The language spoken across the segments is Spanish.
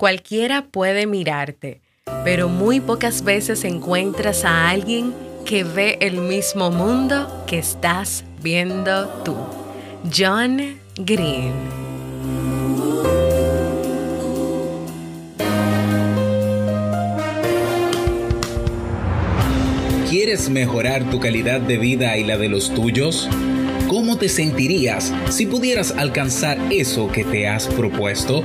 Cualquiera puede mirarte, pero muy pocas veces encuentras a alguien que ve el mismo mundo que estás viendo tú. John Green. ¿Quieres mejorar tu calidad de vida y la de los tuyos? ¿Cómo te sentirías si pudieras alcanzar eso que te has propuesto?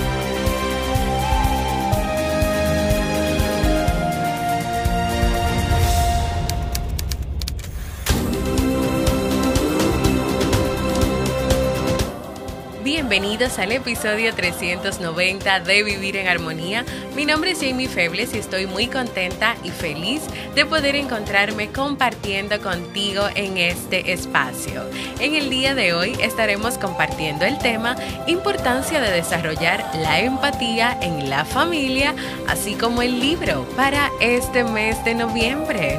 Bienvenidos al episodio 390 de Vivir en Armonía. Mi nombre es Jamie Febles y estoy muy contenta y feliz de poder encontrarme compartiendo contigo en este espacio. En el día de hoy estaremos compartiendo el tema Importancia de desarrollar la empatía en la familia, así como el libro para este mes de noviembre.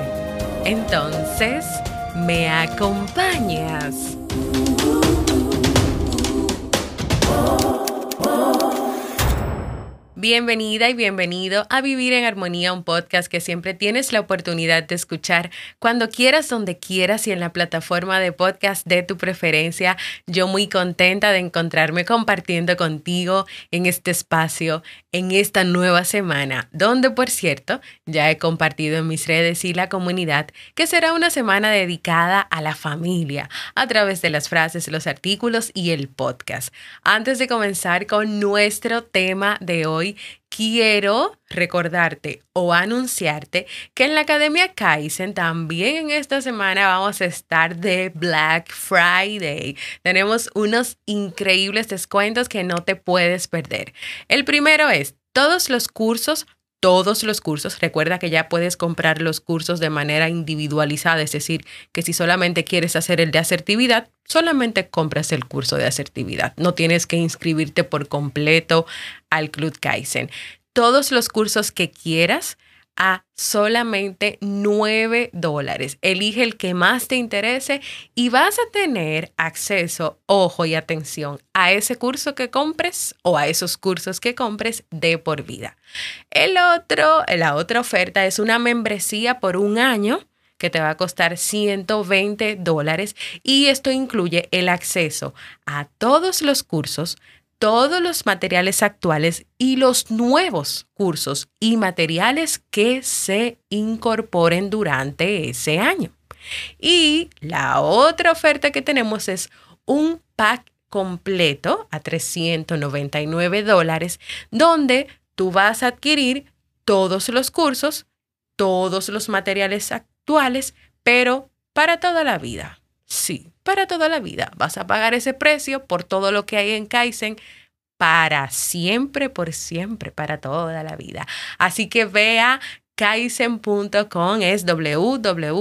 Entonces, ¿me acompañas? Bienvenida y bienvenido a Vivir en Armonía, un podcast que siempre tienes la oportunidad de escuchar cuando quieras, donde quieras y en la plataforma de podcast de tu preferencia. Yo muy contenta de encontrarme compartiendo contigo en este espacio, en esta nueva semana, donde por cierto ya he compartido en mis redes y la comunidad que será una semana dedicada a la familia a través de las frases, los artículos y el podcast. Antes de comenzar con nuestro tema de hoy, quiero recordarte o anunciarte que en la Academia Kaizen también en esta semana vamos a estar de Black Friday. Tenemos unos increíbles descuentos que no te puedes perder. El primero es todos los cursos todos los cursos. Recuerda que ya puedes comprar los cursos de manera individualizada, es decir, que si solamente quieres hacer el de asertividad, solamente compras el curso de asertividad. No tienes que inscribirte por completo al Club Kaizen. Todos los cursos que quieras a solamente 9 dólares. Elige el que más te interese y vas a tener acceso, ojo y atención, a ese curso que compres o a esos cursos que compres de por vida. El otro, la otra oferta es una membresía por un año que te va a costar 120 dólares y esto incluye el acceso a todos los cursos todos los materiales actuales y los nuevos cursos y materiales que se incorporen durante ese año. Y la otra oferta que tenemos es un pack completo a 399 dólares donde tú vas a adquirir todos los cursos, todos los materiales actuales, pero para toda la vida. Sí, para toda la vida. Vas a pagar ese precio por todo lo que hay en Kaizen para siempre, por siempre, para toda la vida. Así que vea kaizen.com es www.kaisen.com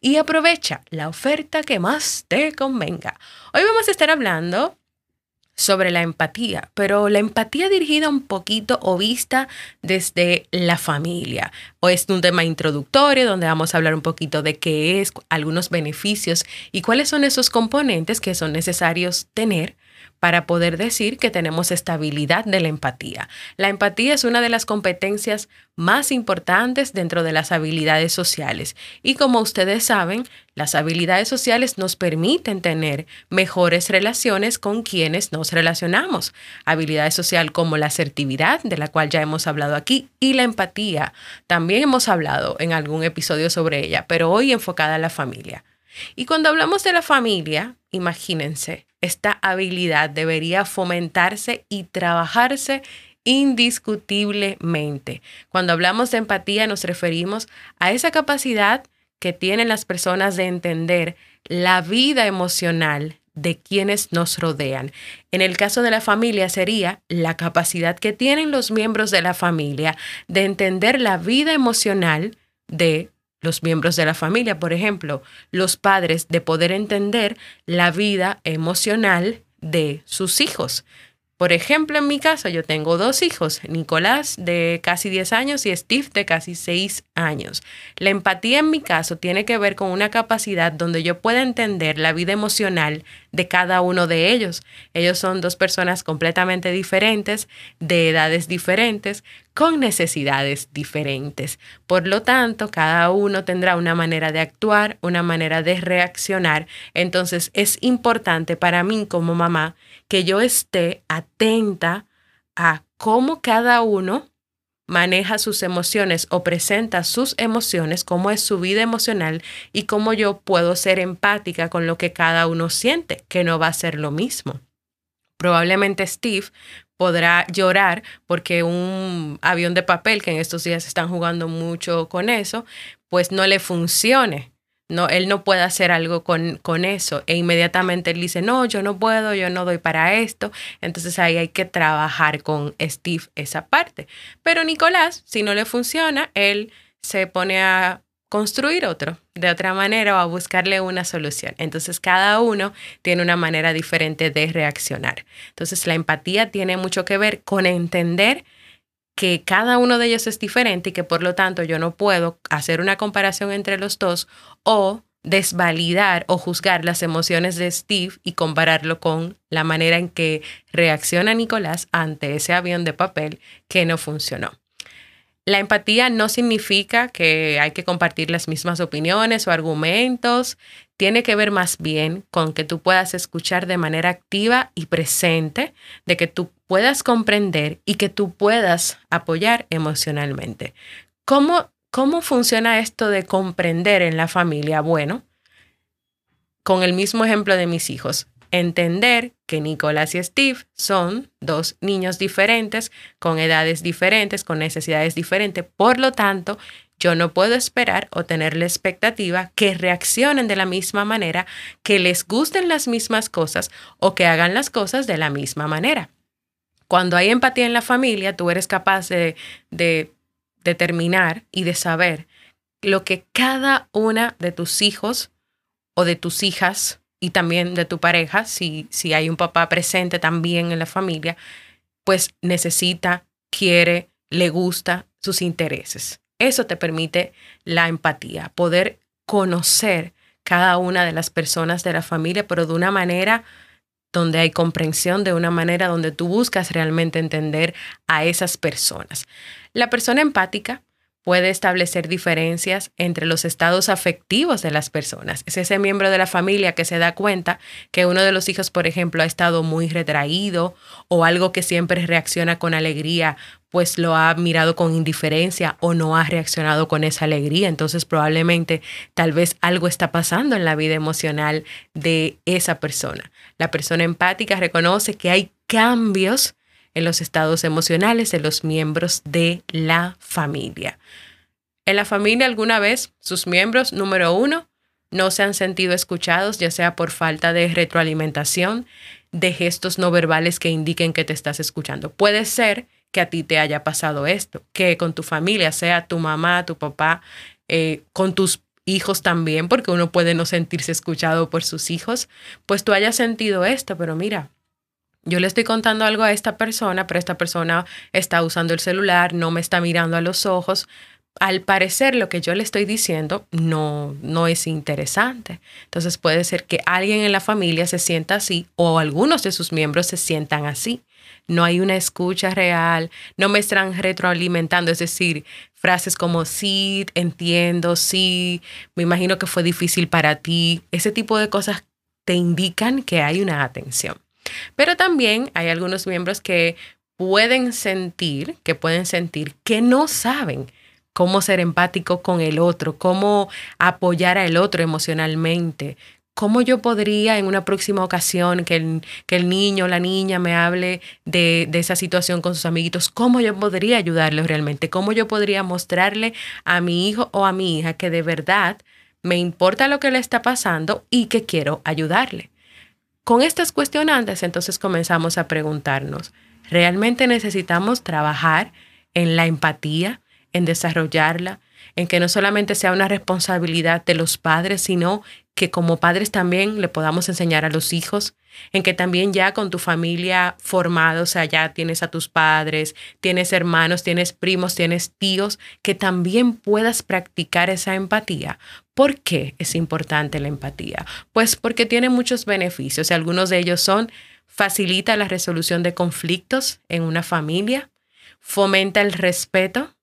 y aprovecha la oferta que más te convenga. Hoy vamos a estar hablando sobre la empatía, pero la empatía dirigida un poquito o vista desde la familia. O es un tema introductorio donde vamos a hablar un poquito de qué es, algunos beneficios y cuáles son esos componentes que son necesarios tener para poder decir que tenemos estabilidad de la empatía. La empatía es una de las competencias más importantes dentro de las habilidades sociales y como ustedes saben, las habilidades sociales nos permiten tener mejores relaciones con quienes nos relacionamos. Habilidades social como la asertividad, de la cual ya hemos hablado aquí, y la empatía. También hemos hablado en algún episodio sobre ella, pero hoy enfocada a la familia. Y cuando hablamos de la familia, imagínense, esta habilidad debería fomentarse y trabajarse indiscutiblemente. Cuando hablamos de empatía nos referimos a esa capacidad que tienen las personas de entender la vida emocional de quienes nos rodean. En el caso de la familia sería la capacidad que tienen los miembros de la familia de entender la vida emocional de los miembros de la familia, por ejemplo, los padres de poder entender la vida emocional de sus hijos. Por ejemplo, en mi caso, yo tengo dos hijos, Nicolás de casi 10 años y Steve de casi 6 años. La empatía en mi caso tiene que ver con una capacidad donde yo pueda entender la vida emocional de cada uno de ellos. Ellos son dos personas completamente diferentes, de edades diferentes, con necesidades diferentes. Por lo tanto, cada uno tendrá una manera de actuar, una manera de reaccionar. Entonces, es importante para mí como mamá que yo esté atenta a cómo cada uno maneja sus emociones o presenta sus emociones, cómo es su vida emocional y cómo yo puedo ser empática con lo que cada uno siente, que no va a ser lo mismo. Probablemente Steve podrá llorar porque un avión de papel, que en estos días están jugando mucho con eso, pues no le funcione no, él no puede hacer algo con, con, eso. E inmediatamente él dice, no, yo no puedo, yo no doy para esto. Entonces ahí hay que trabajar con Steve esa parte. Pero Nicolás, si no le funciona, él se pone a construir otro de otra manera o a buscarle una solución. Entonces cada uno tiene una manera diferente de reaccionar. Entonces la empatía tiene mucho que ver con entender que cada uno de ellos es diferente y que por lo tanto yo no puedo hacer una comparación entre los dos o desvalidar o juzgar las emociones de Steve y compararlo con la manera en que reacciona Nicolás ante ese avión de papel que no funcionó. La empatía no significa que hay que compartir las mismas opiniones o argumentos, tiene que ver más bien con que tú puedas escuchar de manera activa y presente, de que tú puedas comprender y que tú puedas apoyar emocionalmente. ¿Cómo, cómo funciona esto de comprender en la familia? Bueno, con el mismo ejemplo de mis hijos entender que Nicolás y Steve son dos niños diferentes, con edades diferentes, con necesidades diferentes. Por lo tanto, yo no puedo esperar o tener la expectativa que reaccionen de la misma manera, que les gusten las mismas cosas o que hagan las cosas de la misma manera. Cuando hay empatía en la familia, tú eres capaz de, de determinar y de saber lo que cada una de tus hijos o de tus hijas y también de tu pareja, si, si hay un papá presente también en la familia, pues necesita, quiere, le gusta sus intereses. Eso te permite la empatía, poder conocer cada una de las personas de la familia, pero de una manera donde hay comprensión, de una manera donde tú buscas realmente entender a esas personas. La persona empática puede establecer diferencias entre los estados afectivos de las personas. Es ese miembro de la familia que se da cuenta que uno de los hijos, por ejemplo, ha estado muy retraído o algo que siempre reacciona con alegría, pues lo ha mirado con indiferencia o no ha reaccionado con esa alegría. Entonces probablemente tal vez algo está pasando en la vida emocional de esa persona. La persona empática reconoce que hay cambios en los estados emocionales de los miembros de la familia. En la familia alguna vez sus miembros, número uno, no se han sentido escuchados, ya sea por falta de retroalimentación, de gestos no verbales que indiquen que te estás escuchando. Puede ser que a ti te haya pasado esto, que con tu familia, sea tu mamá, tu papá, eh, con tus hijos también, porque uno puede no sentirse escuchado por sus hijos, pues tú hayas sentido esto, pero mira, yo le estoy contando algo a esta persona, pero esta persona está usando el celular, no me está mirando a los ojos. Al parecer lo que yo le estoy diciendo no, no es interesante. Entonces puede ser que alguien en la familia se sienta así o algunos de sus miembros se sientan así. No hay una escucha real, no me están retroalimentando, es decir, frases como sí, entiendo, sí, me imagino que fue difícil para ti. Ese tipo de cosas te indican que hay una atención. Pero también hay algunos miembros que pueden sentir, que pueden sentir que no saben cómo ser empático con el otro, cómo apoyar al otro emocionalmente, ¿Cómo yo podría en una próxima ocasión que el, que el niño o la niña me hable de, de, esa situación con sus amiguitos? ¿Cómo yo podría ayudarle realmente? ¿Cómo yo podría mostrarle a mi hijo o a mi hija que de verdad me importa lo que le está pasando y que quiero ayudarle? Con estas cuestionantes entonces comenzamos a preguntarnos, ¿realmente necesitamos trabajar en la empatía, en desarrollarla, en que no solamente sea una responsabilidad de los padres, sino que como padres también le podamos enseñar a los hijos, en que también ya con tu familia formada, o sea, ya tienes a tus padres, tienes hermanos, tienes primos, tienes tíos, que también puedas practicar esa empatía. ¿Por qué es importante la empatía? Pues porque tiene muchos beneficios y algunos de ellos son facilita la resolución de conflictos en una familia, fomenta el respeto,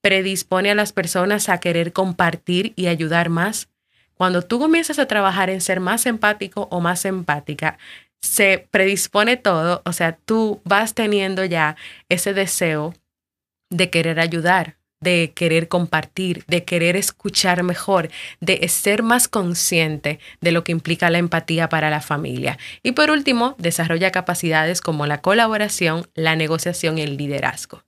predispone a las personas a querer compartir y ayudar más. Cuando tú comienzas a trabajar en ser más empático o más empática, se predispone todo, o sea, tú vas teniendo ya ese deseo de querer ayudar, de querer compartir, de querer escuchar mejor, de ser más consciente de lo que implica la empatía para la familia. Y por último, desarrolla capacidades como la colaboración, la negociación y el liderazgo.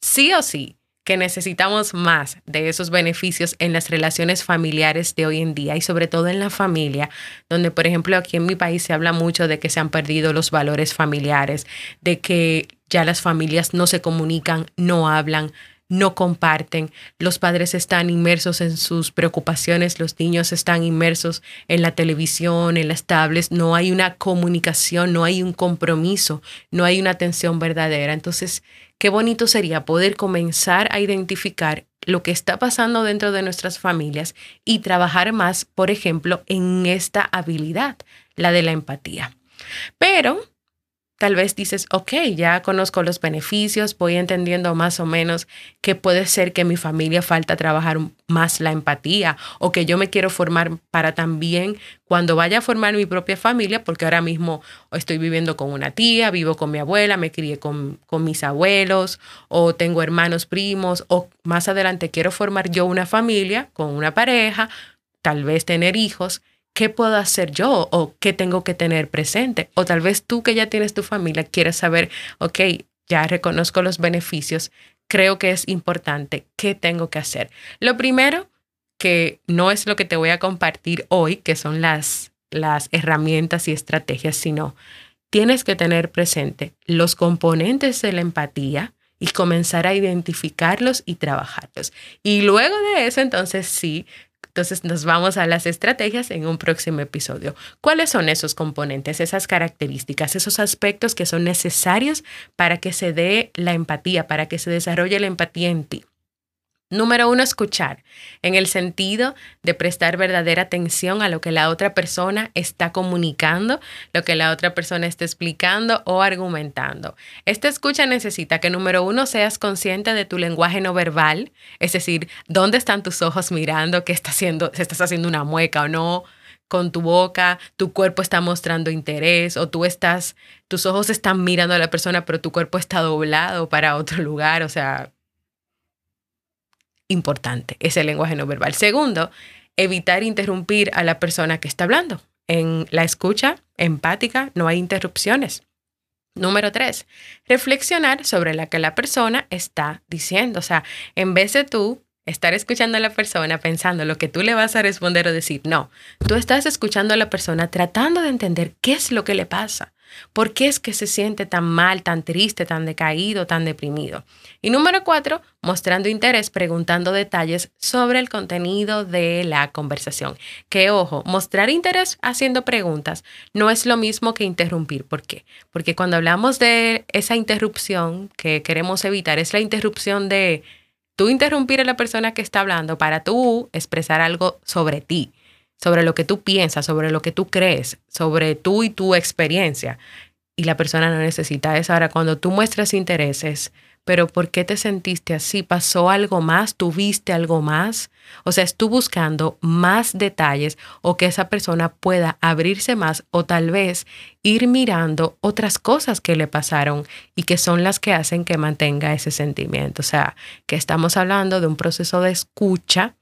Sí o sí, que necesitamos más de esos beneficios en las relaciones familiares de hoy en día y sobre todo en la familia, donde por ejemplo aquí en mi país se habla mucho de que se han perdido los valores familiares, de que ya las familias no se comunican, no hablan, no comparten, los padres están inmersos en sus preocupaciones, los niños están inmersos en la televisión, en las tablets, no hay una comunicación, no hay un compromiso, no hay una atención verdadera. Entonces, qué bonito sería poder comenzar a identificar lo que está pasando dentro de nuestras familias y trabajar más, por ejemplo, en esta habilidad, la de la empatía. Pero tal vez dices, ok, ya conozco los beneficios, voy entendiendo más o menos que puede ser que mi familia falta trabajar más la empatía o que yo me quiero formar para también cuando vaya a formar mi propia familia, porque ahora mismo estoy viviendo con una tía, vivo con mi abuela, me crié con, con mis abuelos o tengo hermanos primos o más adelante quiero formar yo una familia con una pareja, tal vez tener hijos ¿qué puedo hacer yo o qué tengo que tener presente? O tal vez tú que ya tienes tu familia quieres saber, ok, ya reconozco los beneficios, creo que es importante, ¿qué tengo que hacer? Lo primero, que no es lo que te voy a compartir hoy, que son las, las herramientas y estrategias, sino tienes que tener presente los componentes de la empatía, y comenzar a identificarlos y trabajarlos. Y luego de eso, entonces sí, entonces nos vamos a las estrategias en un próximo episodio. ¿Cuáles son esos componentes, esas características, esos aspectos que son necesarios para que se dé la empatía, para que se desarrolle la empatía en ti? Número uno, escuchar, en el sentido de prestar verdadera atención a lo que la otra persona está comunicando, lo que la otra persona está explicando o argumentando. Esta escucha necesita que, número uno, seas consciente de tu lenguaje no verbal, es decir, dónde están tus ojos mirando, qué está haciendo, si estás haciendo una mueca o no, con tu boca, tu cuerpo está mostrando interés o tú estás, tus ojos están mirando a la persona, pero tu cuerpo está doblado para otro lugar, o sea, importante, ese lenguaje no verbal. Segundo, evitar interrumpir a la persona que está hablando. En la escucha empática no hay interrupciones. Número tres, reflexionar sobre lo que la persona está diciendo. O sea, en vez de tú estar escuchando a la persona pensando lo que tú le vas a responder o decir, no, tú estás escuchando a la persona tratando de entender qué es lo que le pasa. ¿Por qué es que se siente tan mal, tan triste, tan decaído, tan deprimido? Y número cuatro, mostrando interés, preguntando detalles sobre el contenido de la conversación. Que ojo, mostrar interés haciendo preguntas no es lo mismo que interrumpir. ¿Por qué? Porque cuando hablamos de esa interrupción que queremos evitar, es la interrupción de tú interrumpir a la persona que está hablando para tú expresar algo sobre ti sobre lo que tú piensas, sobre lo que tú crees, sobre tú y tu experiencia. Y la persona no necesita eso. Ahora, cuando tú muestras intereses pero ¿por qué te sentiste así? ¿Pasó algo más? ¿Tuviste algo más? O sea, estoy buscando más detalles o que esa persona pueda abrirse más o tal vez ir mirando otras cosas que le pasaron y que son las que hacen que mantenga ese sentimiento. O sea, que estamos hablando de un proceso de escucha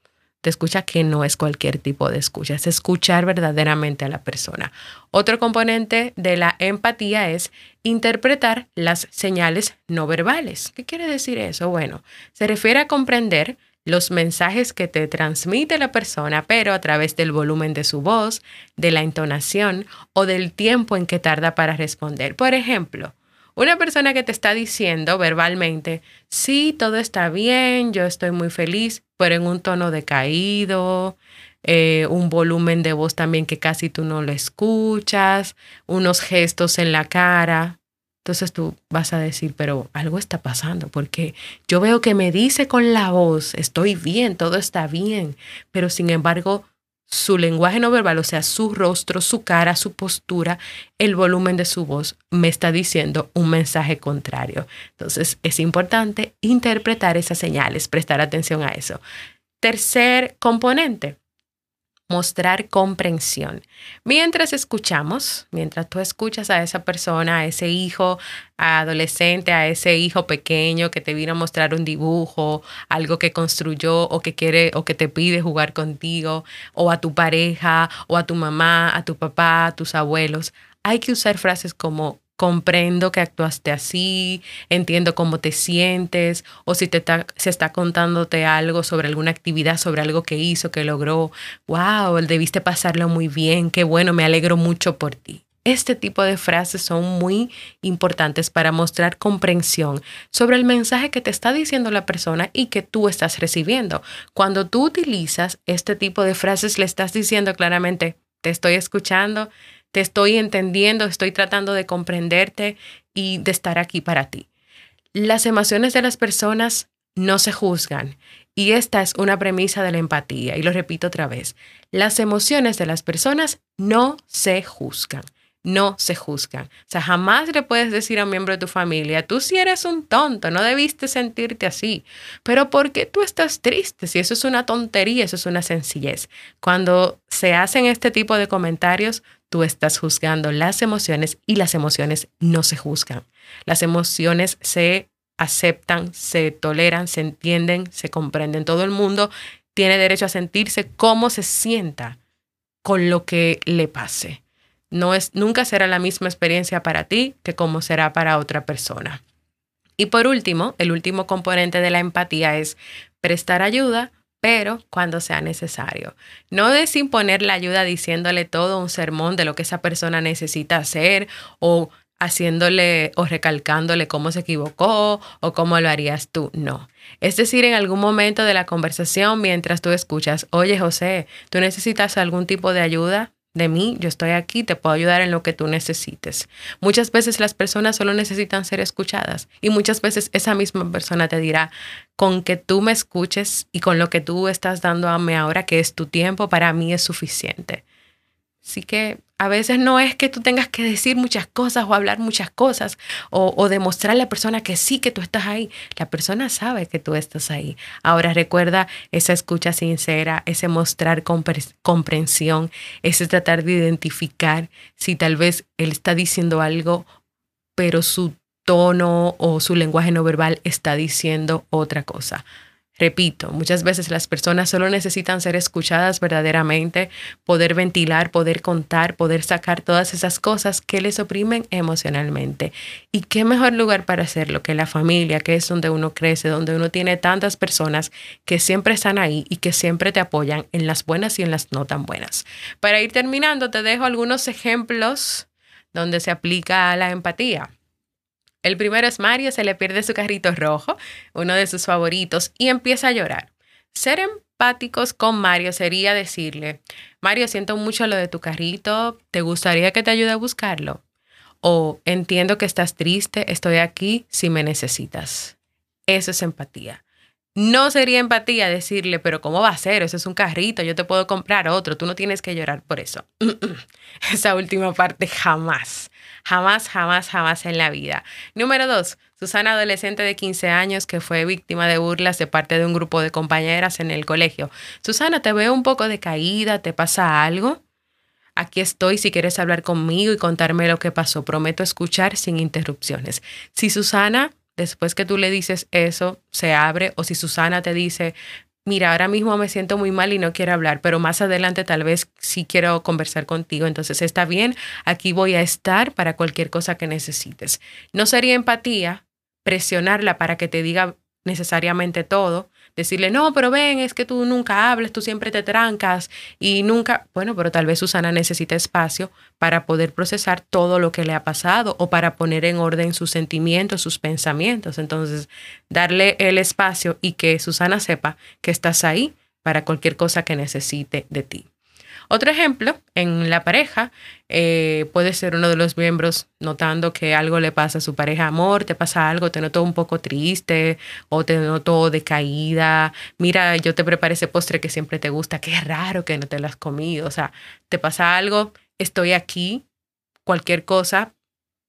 te escucha que no es cualquier tipo de escucha, es escuchar verdaderamente a la persona. Otro componente de la empatía es interpretar las señales no verbales. ¿Qué quiere decir eso? Bueno, se refiere a comprender los mensajes que te transmite la persona, pero a través del volumen de su voz, de la entonación o del tiempo en que tarda para responder. Por ejemplo, una persona que te está diciendo verbalmente, sí, todo está bien, yo estoy muy feliz, pero en un tono decaído, eh, un volumen de voz también que casi tú no lo escuchas, unos gestos en la cara. Entonces tú vas a decir, pero algo está pasando, porque yo veo que me dice con la voz, estoy bien, todo está bien, pero sin embargo su lenguaje no verbal, o sea, su rostro, su cara, su postura, el volumen de su voz, me está diciendo un mensaje contrario. Entonces, es importante interpretar esas señales, prestar atención a eso. Tercer componente, mostrar comprensión. Mientras escuchamos, mientras tú escuchas a esa persona, a ese hijo adolescente, a ese hijo pequeño que te vino a mostrar un dibujo, algo que construyó o que quiere o que te pide jugar contigo, o a tu pareja, o a tu mamá, a tu papá, a tus abuelos, hay que usar frases como comprendo que actuaste así, entiendo cómo te sientes, o si te está, se está contándote algo sobre alguna actividad, sobre algo que hizo, que logró, wow, debiste pasarlo muy bien, qué bueno, me alegro mucho por ti. Este tipo de frases son muy importantes para mostrar comprensión sobre el mensaje que te está diciendo la persona y que tú estás recibiendo. Cuando tú utilizas este tipo de frases, le estás diciendo claramente, te estoy escuchando, te estoy entendiendo, estoy tratando de comprenderte y de estar aquí para ti. Las emociones de las personas no se juzgan y esta es una premisa de la empatía y lo repito otra vez. Las emociones de las personas no se juzgan no se juzgan. O sea, jamás le puedes decir a un miembro de tu familia, tú si eres un tonto, no debiste sentirte así. Pero ¿por qué tú estás triste? Si eso es una tontería, eso es una sencillez. Cuando se hacen este tipo de comentarios, tú estás juzgando las emociones y las emociones no se juzgan. Las emociones se aceptan, se toleran, se entienden, se comprenden. Todo el mundo tiene derecho a sentirse como se sienta con lo que le pase no es, nunca será la misma experiencia para ti que como será para otra persona. Y por último, el último componente de la empatía es prestar ayuda, pero cuando sea necesario. No desimponer la ayuda diciéndole todo un sermón de lo que esa persona necesita hacer o haciéndole o recalcándole cómo se equivocó o cómo lo harías tú. No. Es decir, en algún momento de la conversación, mientras tú escuchas, oye José, ¿tú necesitas algún tipo de ayuda? de mí, yo estoy aquí, te puedo ayudar en lo que tú necesites. Muchas veces las personas solo necesitan ser escuchadas y muchas veces esa misma persona te dirá, con que tú me escuches y con lo que tú estás dando a mí ahora, que es tu tiempo, para mí es suficiente. Así que a veces no es que tú tengas que decir muchas cosas o hablar muchas cosas o, o demostrar a la persona que sí, que tú estás ahí. La persona sabe que tú estás ahí. Ahora recuerda esa escucha sincera, ese mostrar comprensión, ese tratar de identificar si tal vez él está diciendo algo, pero su tono o su lenguaje no verbal está diciendo otra cosa. Repito, muchas veces las personas solo necesitan ser escuchadas verdaderamente, poder ventilar, poder contar, poder sacar todas esas cosas que les oprimen emocionalmente. ¿Y qué mejor lugar para hacerlo que la familia, que es donde uno crece, donde uno tiene tantas personas que siempre están ahí y que siempre te apoyan en las buenas y en las no tan buenas? Para ir terminando, te dejo algunos ejemplos donde se aplica la empatía. El primero es Mario, se le pierde su carrito rojo, uno de sus favoritos, y empieza a llorar. Ser empáticos con Mario sería decirle, Mario, siento mucho lo de tu carrito, ¿te gustaría que te ayude a buscarlo? O entiendo que estás triste, estoy aquí si me necesitas. Eso es empatía. No sería empatía decirle, pero ¿cómo va a ser? Eso es un carrito, yo te puedo comprar otro, tú no tienes que llorar por eso. Esa última parte jamás, jamás, jamás, jamás en la vida. Número dos, Susana, adolescente de 15 años que fue víctima de burlas de parte de un grupo de compañeras en el colegio. Susana, te veo un poco decaída, ¿te pasa algo? Aquí estoy si quieres hablar conmigo y contarme lo que pasó. Prometo escuchar sin interrupciones. Si Susana, después que tú le dices eso, se abre, o si Susana te dice, mira, ahora mismo me siento muy mal y no quiero hablar, pero más adelante tal vez sí quiero conversar contigo, entonces está bien, aquí voy a estar para cualquier cosa que necesites. No sería empatía presionarla para que te diga necesariamente todo, decirle, no, pero ven, es que tú nunca hablas, tú siempre te trancas y nunca, bueno, pero tal vez Susana necesita espacio para poder procesar todo lo que le ha pasado o para poner en orden sus sentimientos, sus pensamientos. Entonces, darle el espacio y que Susana sepa que estás ahí para cualquier cosa que necesite de ti. Otro ejemplo, en la pareja, eh, puede ser uno de los miembros notando que algo le pasa a su pareja, amor, te pasa algo, te noto un poco triste o te noto decaída, mira, yo te preparé ese postre que siempre te gusta, qué raro que no te lo has comido, o sea, te pasa algo, estoy aquí, cualquier cosa,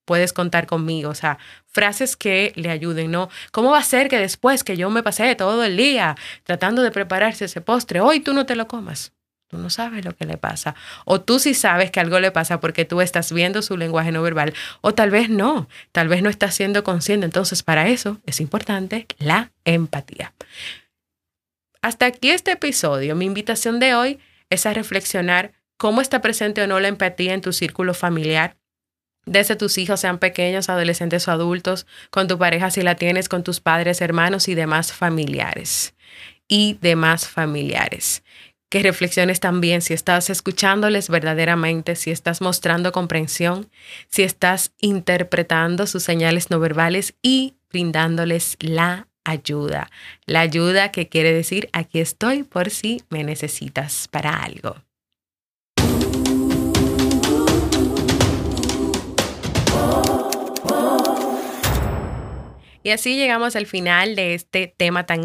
puedes contar conmigo, o sea, frases que le ayuden, ¿no? ¿Cómo va a ser que después que yo me pasé todo el día tratando de prepararse ese postre, hoy tú no te lo comas? No sabes lo que le pasa. O tú sí sabes que algo le pasa porque tú estás viendo su lenguaje no verbal. O tal vez no. Tal vez no estás siendo consciente. Entonces, para eso es importante la empatía. Hasta aquí este episodio. Mi invitación de hoy es a reflexionar cómo está presente o no la empatía en tu círculo familiar, desde tus hijos, sean pequeños, adolescentes o adultos, con tu pareja si la tienes, con tus padres, hermanos y demás familiares. Y demás familiares que reflexiones también si estás escuchándoles verdaderamente, si estás mostrando comprensión, si estás interpretando sus señales no verbales y brindándoles la ayuda. La ayuda que quiere decir aquí estoy por si me necesitas para algo. Y así llegamos al final de este tema tan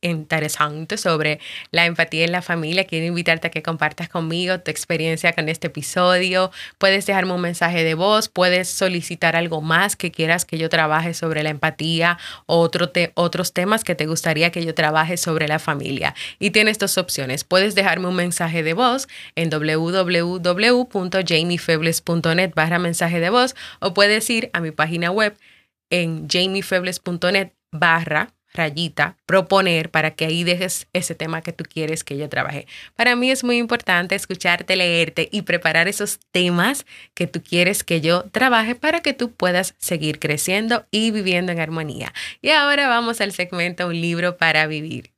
interesante sobre la empatía en la familia. Quiero invitarte a que compartas conmigo tu experiencia con este episodio. Puedes dejarme un mensaje de voz, puedes solicitar algo más que quieras que yo trabaje sobre la empatía o otro otros temas que te gustaría que yo trabaje sobre la familia. Y tienes dos opciones. Puedes dejarme un mensaje de voz en www.jamiefebles.net barra mensaje de voz o puedes ir a mi página web en jamiefebles.net barra rayita proponer para que ahí dejes ese tema que tú quieres que yo trabaje. Para mí es muy importante escucharte, leerte y preparar esos temas que tú quieres que yo trabaje para que tú puedas seguir creciendo y viviendo en armonía. Y ahora vamos al segmento Un libro para vivir.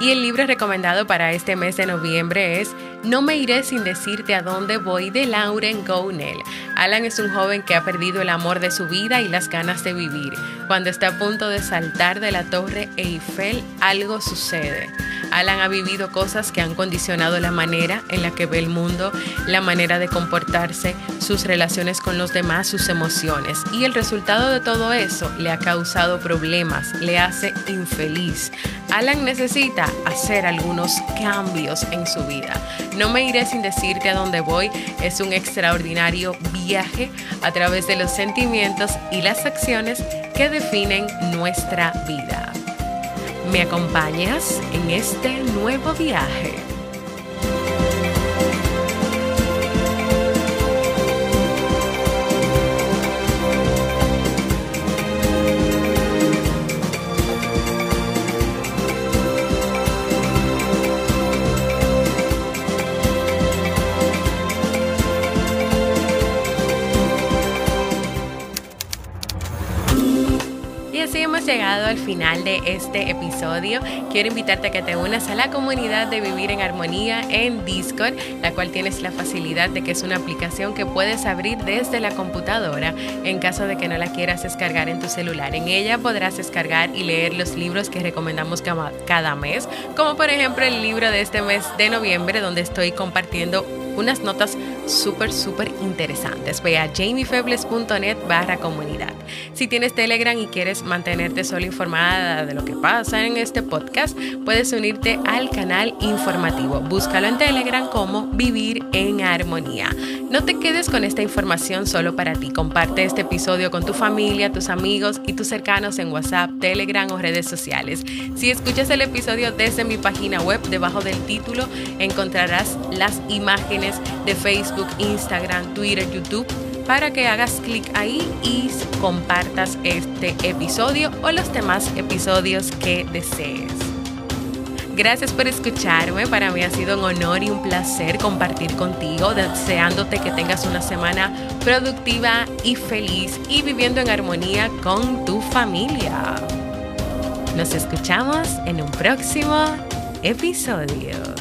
Y el libro recomendado para este mes de noviembre es No me iré sin decirte a dónde voy de Lauren Gounel. Alan es un joven que ha perdido el amor de su vida y las ganas de vivir. Cuando está a punto de saltar de la torre Eiffel, algo sucede. Alan ha vivido cosas que han condicionado la manera en la que ve el mundo, la manera de comportarse, sus relaciones con los demás, sus emociones. Y el resultado de todo eso le ha causado problemas, le hace infeliz. Alan necesita hacer algunos cambios en su vida. No me iré sin decirte a dónde voy. Es un extraordinario viaje a través de los sentimientos y las acciones que definen nuestra vida. ¿Me acompañas en este nuevo viaje? Llegado al final de este episodio. Quiero invitarte a que te unas a la comunidad de Vivir en Armonía en Discord, la cual tienes la facilidad de que es una aplicación que puedes abrir desde la computadora en caso de que no la quieras descargar en tu celular. En ella podrás descargar y leer los libros que recomendamos cada mes, como por ejemplo el libro de este mes de noviembre donde estoy compartiendo unas notas súper, súper interesantes. Ve a jamiefebles.net barra comunidad. Si tienes Telegram y quieres mantenerte solo informada de lo que pasa en este podcast, puedes unirte al canal informativo. Búscalo en Telegram como Vivir en Armonía. No te quedes con esta información solo para ti. Comparte este episodio con tu familia, tus amigos y tus cercanos en WhatsApp, Telegram o redes sociales. Si escuchas el episodio desde mi página web, debajo del título encontrarás las imágenes de Facebook, Instagram, Twitter, YouTube para que hagas clic ahí y compartas este episodio o los demás episodios que desees. Gracias por escucharme, para mí ha sido un honor y un placer compartir contigo, deseándote que tengas una semana productiva y feliz y viviendo en armonía con tu familia. Nos escuchamos en un próximo episodio.